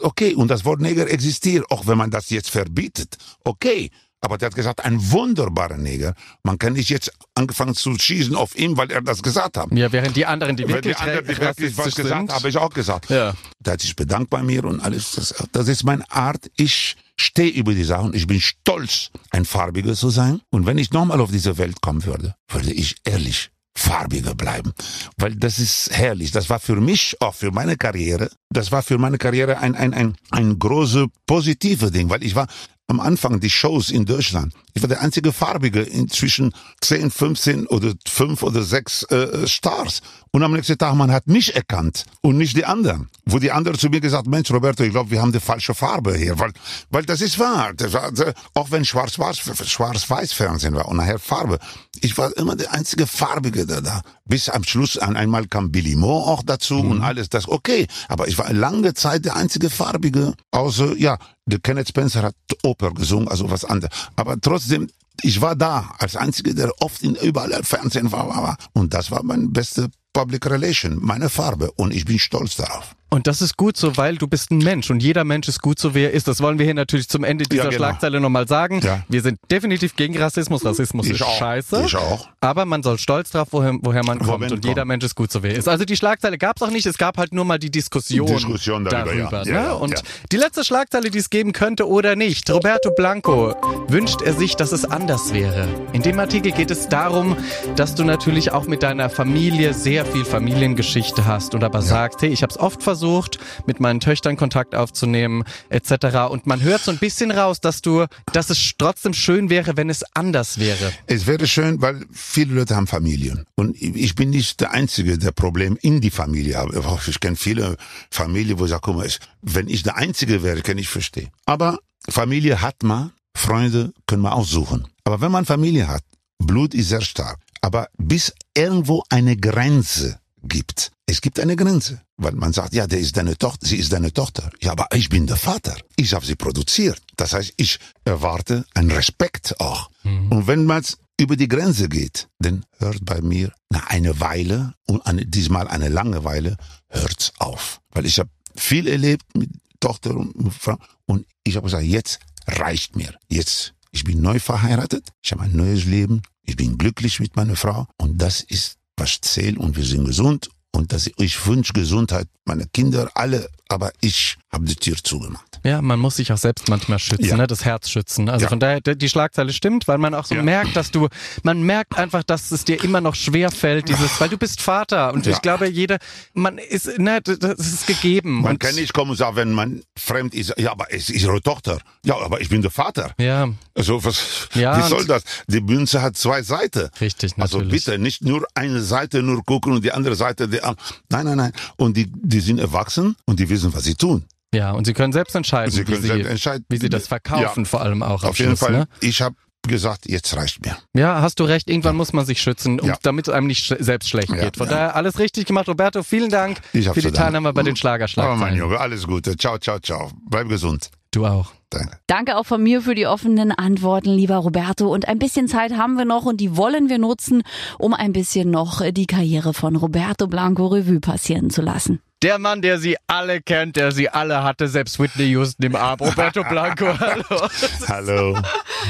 Okay, und das Wort Neger existiert, auch wenn man das jetzt verbietet. Okay. Aber der hat gesagt, ein wunderbarer Neger. Man kann nicht jetzt angefangen zu schießen auf ihn, weil er das gesagt hat. ja, während die anderen, die wirklich, die anderen, die wirklich was gesagt haben, habe ich auch gesagt. Ja. Der hat sich bedankt bei mir und alles. Das, das ist meine Art. Ich stehe über die Sachen. Ich bin stolz, ein Farbiger zu sein. Und wenn ich nochmal auf diese Welt kommen würde, würde ich ehrlich farbiger bleiben. Weil das ist herrlich. Das war für mich, auch für meine Karriere, das war für meine Karriere ein, ein, ein, ein große positive Ding. Weil ich war am Anfang die Shows in Deutschland. Ich war der einzige Farbige in zwischen 10, 15 oder 5 oder 6 äh, Stars. Und am nächsten Tag, man hat mich erkannt und nicht die anderen. Wo die anderen zu mir gesagt, Mensch, Roberto, ich glaube, wir haben die falsche Farbe hier. Weil, weil das ist wahr. Das war, auch wenn Schwarz-Weiß Schwarz Fernsehen war und nachher Farbe. Ich war immer der einzige Farbige da, da. Bis am Schluss an einmal kam Billy Moore auch dazu und alles das. Okay. Aber ich war lange Zeit der einzige Farbige. Außer, ja, der Kenneth Spencer hat Oper gesungen, also was anderes. Aber trotzdem, ich war da als Einziger, der oft in überall im Fernsehen war, war. Und das war meine beste Public Relation, meine Farbe. Und ich bin stolz darauf. Und das ist gut so, weil du bist ein Mensch und jeder Mensch ist gut so, wie er ist. Das wollen wir hier natürlich zum Ende dieser Ja, genau. Schlagzeile nochmal sagen. Ja. Wir sind definitiv gegen Rassismus. Rassismus Ich ist auch. scheiße. Ich auch. Aber man soll stolz drauf, woher, woher man Wo kommt. Und jeder. Mensch ist gut so, wie er ist. Also die Schlagzeile gab es auch nicht. Es gab halt nur mal die Diskussion, Diskussion darüber, ja. ne? Ja, ja, und die letzte Schlagzeile, die es geben könnte oder nicht. Roberto Blanco wünscht er sich, dass es anders wäre. In dem Artikel geht es darum, dass du natürlich auch mit deiner Familie sehr viel Familiengeschichte hast und aber sagst, hey, ich habe es oft versucht, mit meinen Töchtern Kontakt aufzunehmen etc. Und man hört so ein bisschen raus, dass du, dass es trotzdem schön wäre, wenn es anders wäre. Es wäre schön, weil viele Leute haben Familien. Und ich bin nicht der Einzige, der Problem in die Familie hat. Ich kenne viele Familien, wo ich sage, guck mal, wenn ich der Einzige wäre, kann ich verstehen. Aber Familie hat man, Freunde können wir aussuchen. Aber wenn man Familie hat, Blut ist sehr stark. Aber bis irgendwo eine Grenze gibt. Es gibt eine Grenze, weil man sagt, ja, der ist deine Tochter, sie ist deine Tochter. Ja, aber ich bin der Vater. Ich habe sie produziert. Das heißt, ich erwarte einen Respekt auch. Und wenn man über die Grenze geht, dann hört bei mir nach einer Weile und eine, diesmal eine lange Weile hört's auf, weil ich habe viel erlebt mit Tochter und Frau und ich habe gesagt, jetzt reicht mir. Jetzt ich bin neu verheiratet, ich habe ein neues Leben, ich bin glücklich mit meiner Frau und das ist was zählt und wir sind gesund und das, ich wünsche Gesundheit meine Kinder alle, aber ich habe die Tür zugemacht. Ja, man muss sich auch selbst manchmal schützen, Ja. ne? das Herz schützen. Also Ja. von daher, die Schlagzeile stimmt, weil man auch so Ja. merkt, dass du, man merkt einfach, dass es dir immer noch schwer fällt, dieses, weil du bist Vater und ich glaube, jeder, man ist, ne, das ist gegeben. Man kann nicht kommen und sagen, wenn man fremd ist, ja, aber es ist ihre Tochter. Ja, aber ich bin der Vater. Ja, Also was, Ja, wie soll das? Die Münze hat zwei Seiten. Richtig, Also natürlich. bitte, nicht nur eine Seite nur gucken und die andere Seite, die, an- nein, nein, nein. Und die, die sind erwachsen und die wissen, was sie tun. ja, und sie können selbst entscheiden, Sie können wie, selbst sie, entscheiden. wie sie das verkaufen, Ja. vor allem auch Auf jeden Schluss, Fall, Ne? ich habe gesagt, jetzt reicht mir. Ja, hast du recht. Irgendwann muss man sich schützen, und Ja. damit es einem nicht sch selbst schlecht Ja, geht. Von ja. daher alles richtig gemacht, Roberto. Vielen Dank für die. Teilnahme bei den Oh, mein Schlagerschlagzeilen. Junge, alles Gute. Ciao, ciao, ciao. Bleib gesund. Du auch. Danke. Danke auch von mir für die offenen Antworten, lieber Roberto. Und ein bisschen Zeit haben wir noch und die wollen wir nutzen, um ein bisschen noch die Karriere von Roberto Blanco Revue passieren zu lassen. Der Mann, der sie alle kennt, der sie alle hatte, selbst Whitney Houston im Arm. Roberto Blanco, [LAUGHS] hallo. Hallo.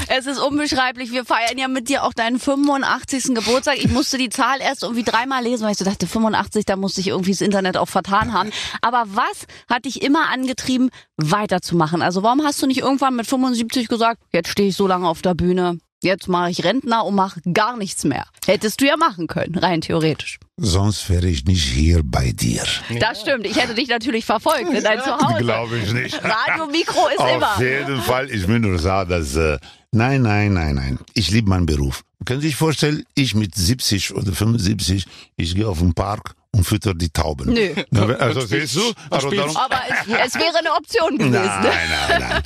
Es ist unbeschreiblich. Wir feiern ja mit dir auch deinen 85. Geburtstag. Ich musste die Zahl erst irgendwie dreimal lesen, weil ich so dachte, 85, da musste ich irgendwie das Internet auch vertan haben. Aber was hat dich immer angetrieben, weiterzumachen? Also warum hast du nicht irgendwann mit 75 gesagt, jetzt stehe ich so lange auf der Bühne, jetzt mache ich Rentner und mache gar nichts mehr. Hättest du ja machen können, rein theoretisch. Sonst wäre ich nicht hier bei dir. Das stimmt. Ich hätte dich natürlich verfolgt in dein [LAUGHS] Zuhause. Glaube ich nicht. Radiomikro ist Auf immer. jeden Fall, ich will nur sagen, dass, äh, nein, nein, nein, nein. Ich liebe meinen Beruf. Können Sie sich vorstellen, ich mit 70 oder 75, ich gehe auf den Park und fütter die Tauben. Nö. [LAUGHS] Also, siehst du? Also, darum, Aber es, es wäre eine Option gewesen. Nein, nein, nein.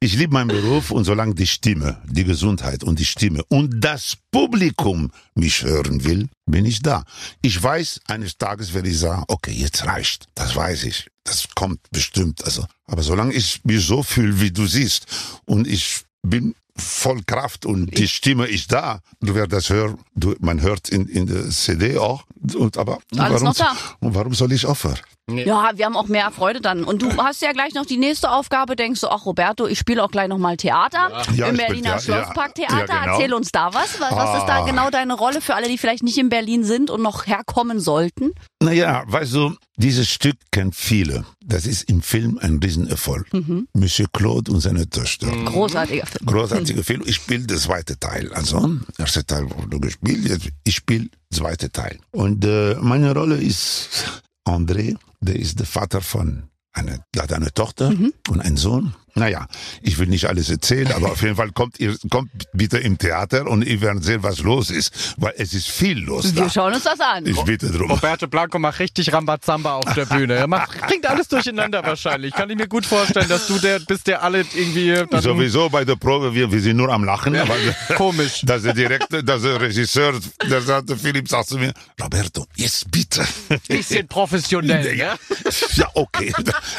Ich liebe meinen Beruf und solange die Stimme, die Gesundheit und die Stimme und das Publikum mich hören will, bin ich da. Ich weiß, eines Tages werde ich sagen, okay, jetzt reicht. Das weiß ich. Das kommt bestimmt. Also, aber solange ich mich so fühle, wie du siehst, und ich bin voll Kraft und die Stimme ist da. Du wirst das hören. Du, man hört in, in der CD auch. Und, aber Alles warum, noch da. Und warum soll ich aufhören? Ja, wir haben auch mehr Freude dann. Und du hast ja gleich noch die nächste Aufgabe, denkst du, ach Roberto, ich spiele auch gleich noch mal Theater Ja, im ich Berliner bin- ja, ja. Schlossparktheater. Ja, genau. Erzähl uns da was. Was, was ist da Ah. genau deine Rolle für alle, die vielleicht nicht in Berlin sind und noch herkommen sollten? Naja, weißt du, dieses Stück kennt viele. Das ist im Film ein Riesenerfolg. Monsieur Claude und seine Töchter. Großartiger Film. Großartiger Film. Ich spiele den zweiten Teil. Also, erster Teil wurde gespielt, jetzt ich spiele zweite Teil. Und äh, meine Rolle ist André, der ist der Vater von einer, der hat eine Tochter und einen Sohn. Naja, ich will nicht alles erzählen, aber auf jeden Fall kommt ihr, kommt bitte im Theater und ihr werdet sehen, was los ist, weil es ist viel los Wir da. schauen uns das an. Ich bitte drum. Roberto Blanco macht richtig Rambazamba auf der Bühne. Er macht, bringt alles durcheinander wahrscheinlich. Kann ich mir gut vorstellen, dass du der bist, der alle irgendwie Sowieso bei der Probe, wir, wir sind nur am Lachen. Aber [LAUGHS] komisch. [LAUGHS] dass der Direktor, dass der Regisseur, der sagte, Philipp sagt zu mir, Roberto, jetzt bitte. bisschen professionell. [LAUGHS] Ja, Ne? ja, okay.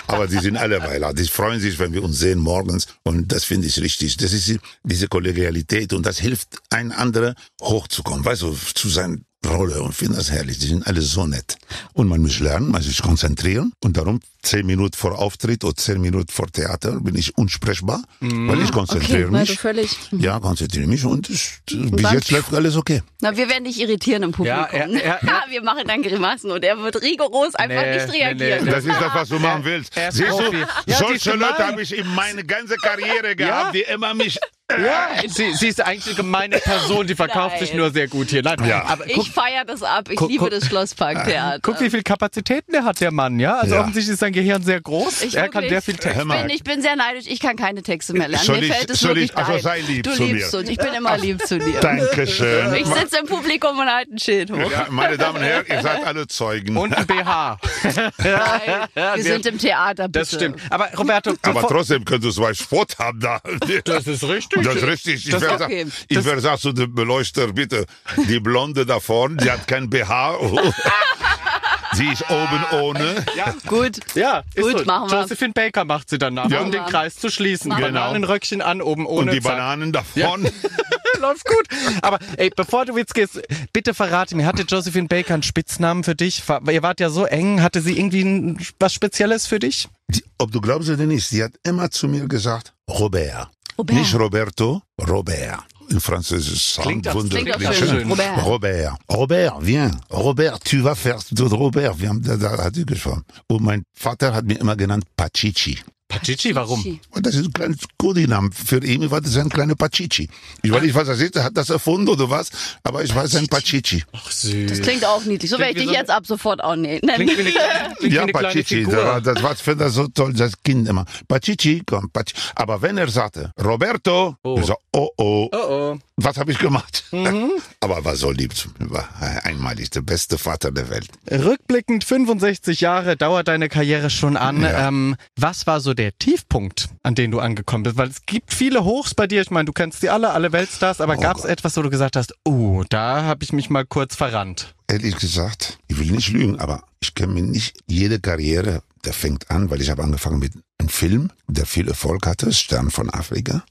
Aber die sind alle Weiler. Die freuen sich, wenn wir uns sehen morgens. Und das finde ich richtig. Das ist diese Kollegialität und das hilft ein anderer hochzukommen. Weißt du, zu seiner Rolle und finde das herrlich. Die sind alle so nett. Und man muss lernen, man muss sich konzentrieren. Und darum zehn Minuten vor Auftritt oder zehn Minuten vor Theater bin ich unsprechbar, weil ich konzentriere Okay, weil du mich. völlig. Ja, konzentriere mich und es, bis dann- jetzt läuft alles okay. Na, wir werden dich irritieren im Publikum. Ja, er- er- Ja, [LAUGHS] wir machen dann Grimassen und er wird rigoros einfach Nee, nicht nee, reagieren. nee. Das ist das, was du machen willst. er Siehst Profi. du, Ja, solche Leute habe ich in meine ganze Karriere gehabt, die immer mich... Ja, [LAUGHS] sie, sie ist eigentlich eine gemeine Person, die verkauft Nein. sich nur sehr gut hier. Nein, Ja. aber guck, Ich feiere das ab. Ich guck- liebe guck- das Schlossparktheater. guck, wie viel Kapazitäten der hat, der Mann, ja? Also Ja. offensichtlich ist sein Gehirn sehr groß. Ich er kann sehr viel Text. Ich bin, ich bin sehr neidisch, ich kann keine Texte mehr lernen. Soll Mir ich- fällt es soll wirklich ich- also sei lieb du zu liebst mir. uns, ich bin immer lieb zu dir. Dankeschön. Ich sitze im Publikum und halte ein Schild hoch. Ja, meine Damen und Herren, ihr seid alle Zeugen. Und ein BH. Nein, wir sind im Theater, bitte. Das stimmt. Aber Roberto, Aber trotzdem könntest du einen Sport haben da. das ist richtig. Das ist richtig. Ich werde okay. werde sagen zu dem Beleuchter, bitte, die Blonde da vorne, die hat kein BH. [LAUGHS] Sie ist oben ohne. Ja, Gut. ja ist Gut, so. machen wir. Josephine Baker macht sie danach, Ja. um den Kreis zu schließen. Machen wir. Bananenröckchen an, oben ohne Und die Zack. Bananen davon. [LAUGHS] Läuft gut. Aber ey, bevor du jetzt gehst, bitte verrate mir, hatte Josephine Baker einen Spitznamen für dich? Ihr wart ja so eng. Hatte sie irgendwie ein, was Spezielles für dich? Die, ob du glaubst oder nicht, sie hat immer zu mir gesagt, Robert. Robert. Nicht Roberto, Robert. In Französisch. Klingt Wunder- klingt Klingt schön. schön. Robert. Robert. Robert, viens. Robert, tu vas faire Robert. Wir haben, da, da hat sie gesprochen. Und mein Vater hat mir immer genannt Pachichi. Pachichi, warum? Und das ist ein kleines Codename. Für ihn war das ein kleiner Pachichi. Ich weiß nicht, was er ist. Er hat das erfunden oder was. Aber ich weiß, ein Pachichi. Ach, süß. Das klingt auch niedlich. So werde ich wie dich so jetzt ab sofort auch nennen. Klingt wie eine, [LAUGHS] klingt wie Ja, eine kleine Pachichi. Figur. Das, war, das war für das so toll, das Kind immer. Pachichi, komm, Pachichi. Aber wenn er sagte, Roberto, Oh. ich sag, oh, oh. Oh, oh. Was habe ich gemacht? Mhm. [LAUGHS] Aber er war so lieb. War einmalig der beste Vater der Welt. Rückblickend 65 Jahre dauert deine Karriere schon an. Ja. Ähm, was war so der Tiefpunkt, an den du angekommen bist? Weil es gibt viele Hochs bei dir. Ich meine, du kennst die alle, alle Weltstars. Aber Oh gab es etwas, wo du gesagt hast, oh, da habe ich mich mal kurz verrannt? Ehrlich gesagt, ich will nicht lügen, aber ich kenne mir nicht jede Karriere, der fängt an, weil ich habe angefangen mit einem Film, der viel Erfolg hatte, Stern von Afrika.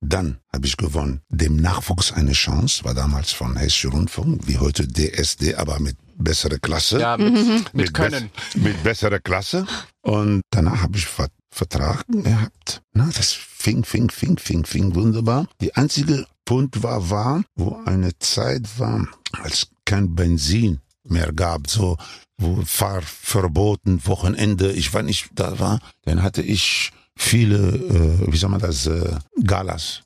Dann habe ich gewonnen, dem Nachwuchs eine Chance, war damals von Hessische Rundfunk, wie heute DSD, aber mit bessere Klasse. Ja, mit, mit bess- Können. mit besserer Klasse. Und danach habe ich Ver Vertrag gehabt. Na, das fing, fing, fing, fing, fing wunderbar. Die einzige Punkt war, war, wo eine Zeit war, als kein Benzin mehr gab, so, wo Fahrverboten, Wochenende, ich weiß nicht, da war, dann hatte ich viele, äh, wie soll man das, äh, Galas,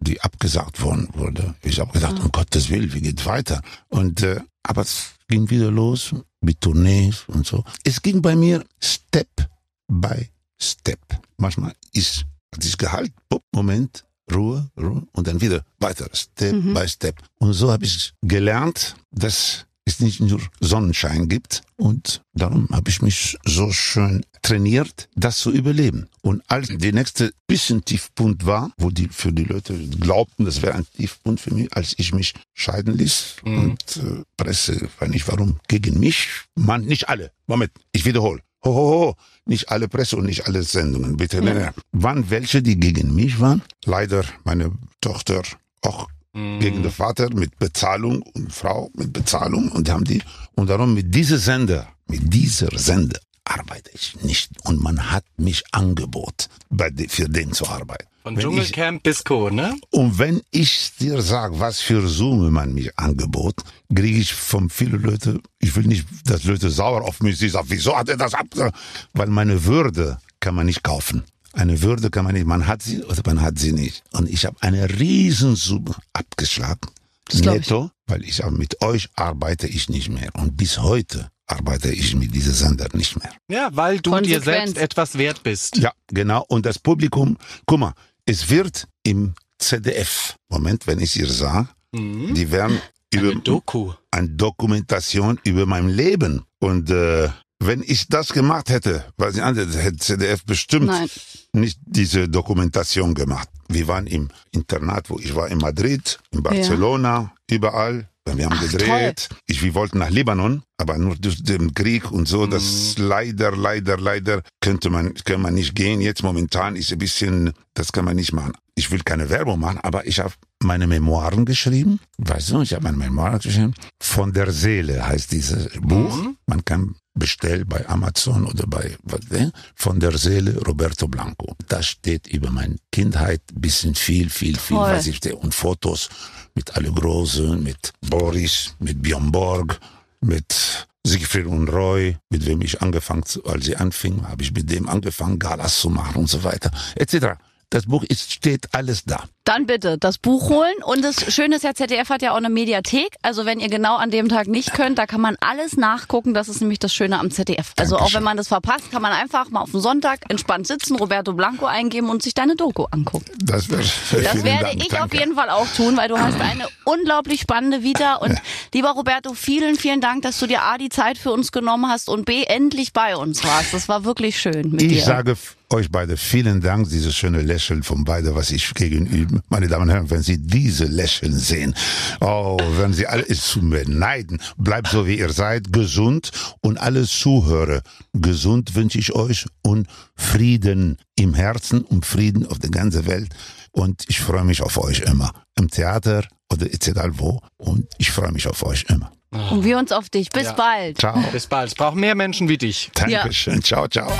die abgesagt worden wurde. Ich habe gedacht, um Gottes Willen, wie geht weiter? Und äh, aber es ging wieder los mit Tournees und so. Es ging bei mir Step by Step. Manchmal ist dieses Gehalt, bup, Moment, Ruhe, Ruhe und dann wieder weiter, Step by Step. Und so habe ich gelernt, dass es nicht nur Sonnenschein gibt und darum habe ich mich so schön trainiert, das zu überleben. Und als der nächste bisschen Tiefpunkt war, wo die für die Leute glaubten, das wäre ein Tiefpunkt für mich, als ich mich scheiden ließ und äh, Presse, weiß nicht warum, gegen mich, man, nicht alle, Moment, ich wiederhole. Ho, ho, ho, nicht alle Presse und nicht alle Sendungen, bitte. Nein, nein. Waren welche, die gegen mich waren? Leider meine Tochter auch gegen den Vater mit Bezahlung und Frau mit Bezahlung und haben die und darum mit dieser Sender, mit dieser Sender arbeite ich nicht und man hat mich Angebot bei für den zu arbeiten. Von Wenn ich, Dschungelcamp bis Co., ne? und wenn ich dir sage, was für Summe man mich angebot, kriege ich von vielen Leuten, ich will nicht, dass Leute sauer auf mich sind, sagen, wieso hat er das ab? Weil meine Würde kann man nicht kaufen. Eine Würde kann man nicht, man hat sie oder man hat sie nicht. Und ich habe eine Riesensumme abgeschlagen. ich. Netto, weil ich auch mit euch arbeite ich nicht mehr. Und bis heute arbeite ich mit diesem Sender nicht mehr. Ja, weil du dir Konsequenz. selbst etwas wert bist. Ja, genau. Und das Publikum, guck mal, es wird im ZDF, Moment, wenn ich ihr sage, die werden über Eine Doku. eine Dokumentation über mein Leben. Und äh, wenn ich das gemacht hätte, weiß ich nicht, hätte ZDF bestimmt Nein. nicht diese Dokumentation gemacht. Wir waren im Internat, wo ich war in Madrid, in Barcelona, überall. Wir haben Ach, gedreht. Ich, wir wollten nach Libanon, aber nur durch den Krieg und so, das leider, leider, leider könnte man, kann man nicht gehen. Jetzt momentan ist ein bisschen, das kann man nicht machen. Ich will keine Werbung machen, aber ich habe meine Memoiren geschrieben. Weißt du, ich habe meine Memoiren geschrieben. Von der Seele heißt dieses Buch. Man kann bestellen bei Amazon oder bei was, ne? von der Seele Roberto Blanco. Da steht über meine Kindheit ein bisschen viel, viel, viel, Toll. was ich stehe. Und Fotos mit alle Großen, mit Boris, mit Björn Borg, mit Siegfried und Roy, mit wem ich angefangen, als sie anfing, habe ich mit dem angefangen, Galas zu machen und so weiter, etc. Das Buch ist, steht alles da. Dann bitte das Buch holen. Und das Schöne ist ja, ZDF hat ja auch eine Mediathek. Also wenn ihr genau an dem Tag nicht könnt, da kann man alles nachgucken. Das ist nämlich das Schöne am ZDF. Also auch Dankeschön. wenn man das verpasst, kann man einfach mal auf den Sonntag entspannt sitzen, Roberto Blanco eingeben und sich deine Doku angucken. Das, wär, Das [LAUGHS] werde ich auf jeden Fall auch tun, weil du hast eine unglaublich spannende Vita. Und lieber Roberto, vielen, vielen Dank, dass du dir A, die Zeit für uns genommen hast und B, endlich bei uns warst. Das war wirklich schön mit Ich dir. sage f- euch beide vielen Dank, dieses schöne Lächeln von beide, was ich gegenüber, meine Damen und Herren, wenn Sie diese Lächeln sehen, oh, wenn Sie alles zu beneiden, bleibt so wie ihr seid, gesund und alle Zuhörer, gesund wünsche ich euch und Frieden im Herzen und Frieden auf der ganzen Welt und ich freue mich auf euch immer, im Theater oder egal wo und ich freue mich auf euch immer. Und wir uns auf dich. Bis Ja. bald. Ciao. Bis bald. Es braucht mehr Menschen wie dich. Dankeschön. Ciao, ciao.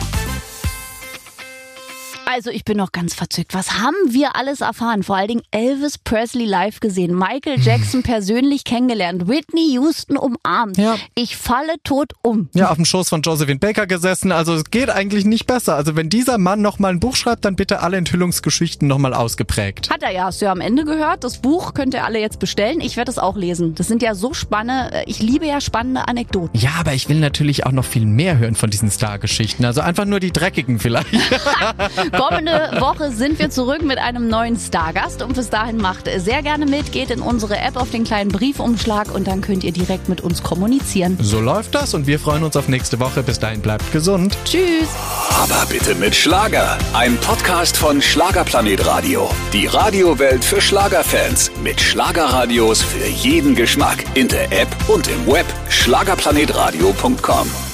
Also ich bin noch ganz verzückt. Was haben wir alles erfahren? Vor allen Dingen Elvis Presley live gesehen, Michael Jackson persönlich kennengelernt, Whitney Houston umarmt. Ja. Ich falle tot um. Ja, auf dem Schoß von Josephine Baker gesessen. Also es geht eigentlich nicht besser. Also wenn dieser Mann nochmal ein Buch schreibt, dann bitte alle Enthüllungsgeschichten nochmal ausgeprägt. Hat er ja, hast du ja am Ende gehört. Das Buch könnt ihr alle jetzt bestellen. Ich werde es auch lesen. Das sind ja so spannende, ich liebe ja spannende Anekdoten. Ja, aber ich will natürlich auch noch viel mehr hören von diesen Star-Geschichten. Also einfach nur die dreckigen vielleicht. [LAUGHS] [LAUGHS] Kommende Woche sind wir zurück mit einem neuen Stargast und bis dahin macht sehr gerne mit, geht in unsere App auf den kleinen Briefumschlag und dann könnt ihr direkt mit uns kommunizieren. So läuft das und wir freuen uns auf nächste Woche. Bis dahin bleibt gesund. Tschüss! Aber bitte mit Schlager. Ein Podcast von Schlagerplanet Radio. Die Radiowelt für Schlagerfans. Mit Schlagerradios für jeden Geschmack. In der App und im Web. Schlagerplanetradio.com.